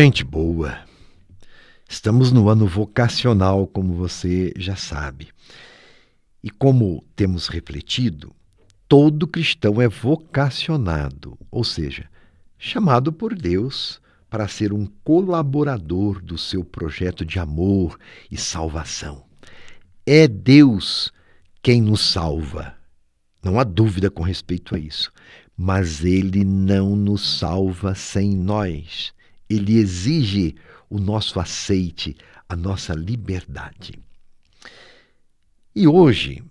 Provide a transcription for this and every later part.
Gente boa, estamos no ano vocacional, como você já sabe. E como temos refletido, todo cristão é vocacionado, ou seja, chamado por Deus para ser um colaborador do seu projeto de amor e salvação. É Deus quem nos salva. Não há dúvida com respeito a isso. Mas Ele não nos salva sem nós ele exige o nosso aceite, a nossa liberdade. E hoje,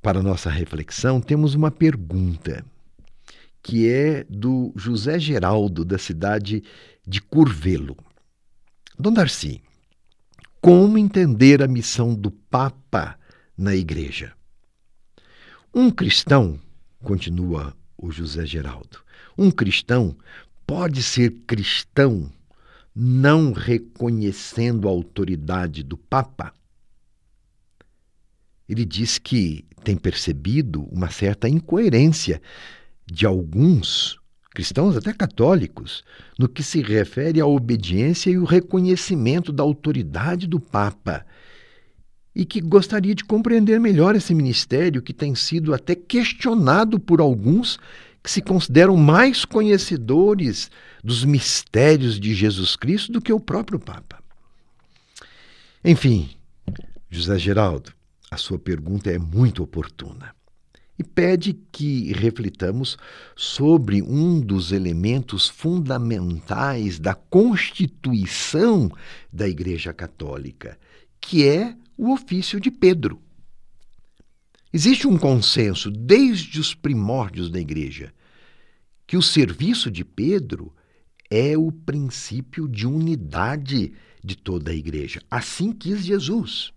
para nossa reflexão, temos uma pergunta que é do José Geraldo, da cidade de Curvelo. Dom Darcy, como entender a missão do Papa na Igreja? Um cristão, continua o José Geraldo, um cristão pode ser cristão não reconhecendo a autoridade do Papa, ele diz que tem percebido uma certa incoerência de alguns cristãos, até católicos, no que se refere à obediência e o reconhecimento da autoridade do Papa, e que gostaria de compreender melhor esse ministério que tem sido até questionado por alguns que se consideram mais conhecedores dos mistérios de Jesus Cristo do que o próprio Papa. Enfim, José Geraldo, a sua pergunta é muito oportuna e pede que reflitamos sobre um dos elementos fundamentais da constituição da Igreja Católica, que é o ofício de Pedro. Existe um consenso desde os primórdios da Igreja que o serviço de Pedro é o princípio de unidade de toda a igreja. Assim quis Jesus.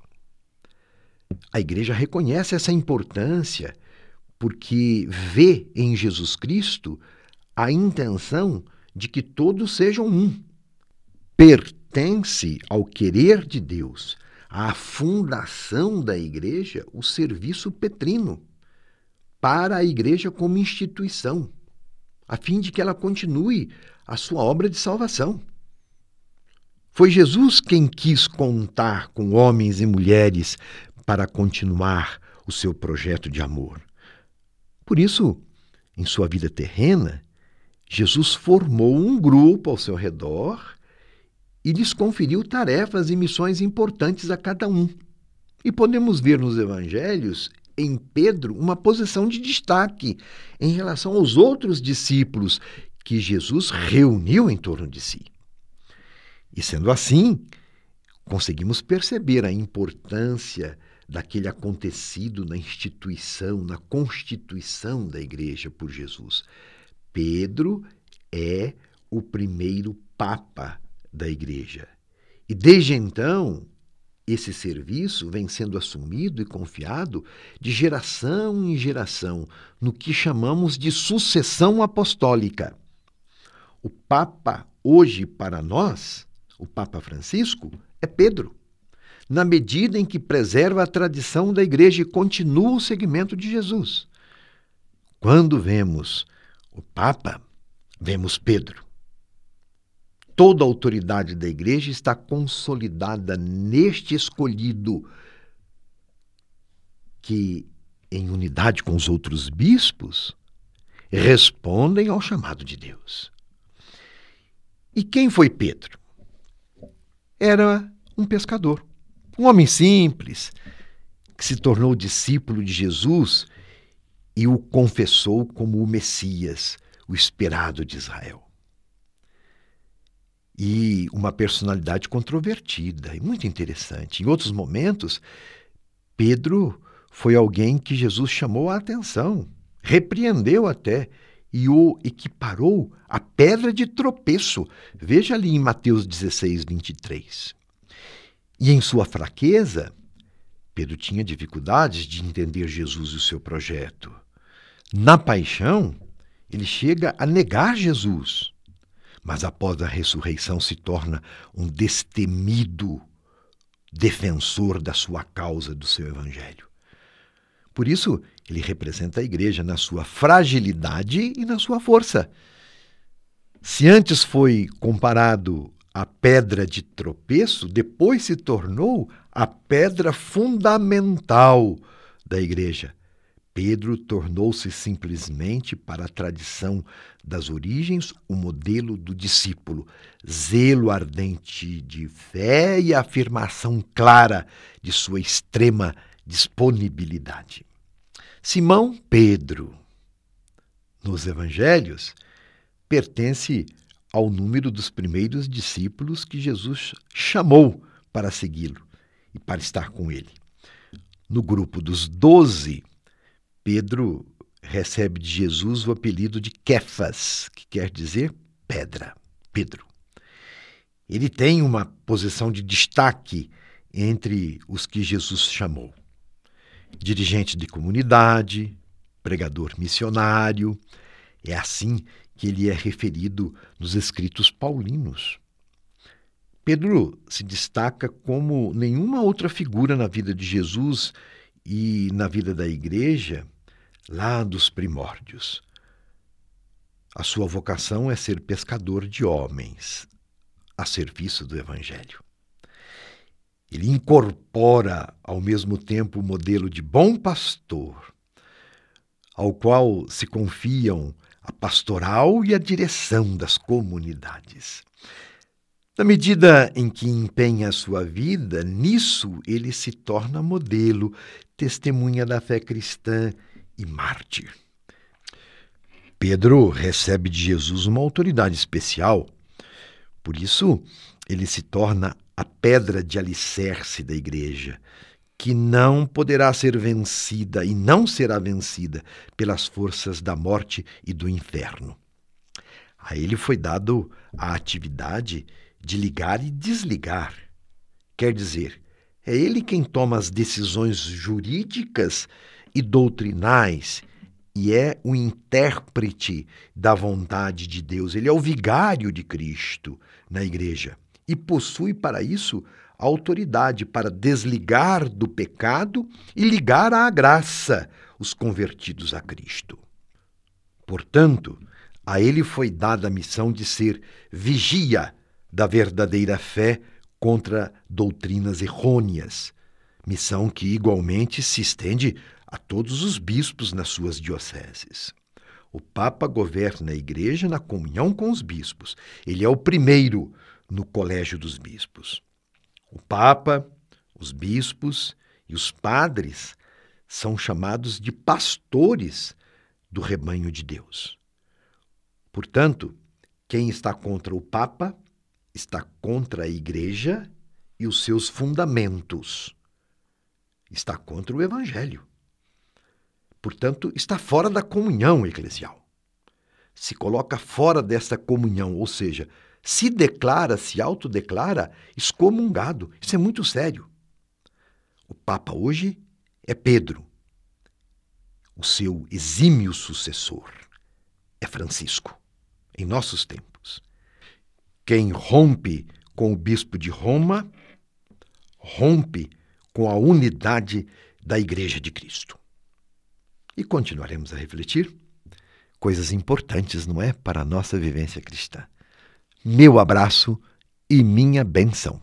A igreja reconhece essa importância porque vê em Jesus Cristo a intenção de que todos sejam um. Pertence ao querer de Deus, à fundação da igreja, o serviço petrino para a igreja como instituição a fim de que ela continue a sua obra de salvação. Foi Jesus quem quis contar com homens e mulheres para continuar o seu projeto de amor. Por isso, em sua vida terrena, Jesus formou um grupo ao seu redor e lhes conferiu tarefas e missões importantes a cada um. E podemos ver nos evangelhos em Pedro uma posição de destaque em relação aos outros discípulos que Jesus reuniu em torno de si. E sendo assim, conseguimos perceber a importância daquele acontecido na instituição, na constituição da igreja por Jesus. Pedro é o primeiro papa da igreja. E desde então, esse serviço vem sendo assumido e confiado de geração em geração, no que chamamos de sucessão apostólica. O Papa, hoje para nós, o Papa Francisco, é Pedro, na medida em que preserva a tradição da Igreja e continua o segmento de Jesus. Quando vemos o Papa, vemos Pedro. Toda a autoridade da igreja está consolidada neste escolhido, que, em unidade com os outros bispos, respondem ao chamado de Deus. E quem foi Pedro? Era um pescador, um homem simples, que se tornou discípulo de Jesus e o confessou como o Messias, o esperado de Israel e uma personalidade controvertida e muito interessante. Em outros momentos, Pedro foi alguém que Jesus chamou a atenção, repreendeu até e o equiparou à pedra de tropeço. Veja ali em Mateus 16, 23. E em sua fraqueza, Pedro tinha dificuldades de entender Jesus e o seu projeto. Na paixão, ele chega a negar Jesus mas após a ressurreição se torna um destemido defensor da sua causa, do seu evangelho. Por isso, ele representa a igreja na sua fragilidade e na sua força. Se antes foi comparado a pedra de tropeço, depois se tornou a pedra fundamental da igreja. Pedro tornou-se simplesmente, para a tradição das origens, o modelo do discípulo, zelo ardente de fé e afirmação clara de sua extrema disponibilidade. Simão Pedro, nos evangelhos, pertence ao número dos primeiros discípulos que Jesus chamou para segui-lo e para estar com ele. No grupo dos doze, Pedro recebe de Jesus o apelido de Kefas, que quer dizer pedra, Pedro. Ele tem uma posição de destaque entre os que Jesus chamou. Dirigente de comunidade, pregador missionário, é assim que ele é referido nos escritos paulinos. Pedro se destaca como nenhuma outra figura na vida de Jesus e na vida da igreja lá dos primórdios. A sua vocação é ser pescador de homens, a serviço do Evangelho. Ele incorpora ao mesmo tempo o modelo de bom pastor, ao qual se confiam a pastoral e a direção das comunidades. Na medida em que empenha a sua vida, nisso ele se torna modelo, testemunha da fé cristã e mártir. Pedro recebe de Jesus uma autoridade especial, por isso ele se torna a pedra de alicerce da igreja, que não poderá ser vencida e não será vencida pelas forças da morte e do inferno. A ele foi dado a atividade de ligar e desligar. Quer dizer, é ele quem toma as decisões jurídicas e doutrinais e é o intérprete da vontade de Deus. Ele é o vigário de Cristo na igreja e possui para isso autoridade para desligar do pecado e ligar à graça os convertidos a Cristo. Portanto, a ele foi dada a missão de ser vigia da verdadeira fé contra doutrinas errôneas, missão que igualmente se estende a todos os bispos nas suas dioceses. O Papa governa a Igreja na comunhão com os bispos. Ele é o primeiro no colégio dos bispos. O Papa, os bispos e os padres são chamados de pastores do rebanho de Deus. Portanto, quem está contra o Papa está contra a Igreja e os seus fundamentos. Está contra o Evangelho. Portanto, está fora da comunhão eclesial. Se coloca fora dessa comunhão, ou seja, se declara, se autodeclara excomungado. Isso é muito sério. O Papa hoje é Pedro. O seu exímio sucessor é Francisco, em nossos tempos. Quem rompe com o bispo de Roma, rompe com a unidade da Igreja de Cristo. E continuaremos a refletir coisas importantes, não é, para a nossa vivência cristã meu abraço e minha benção.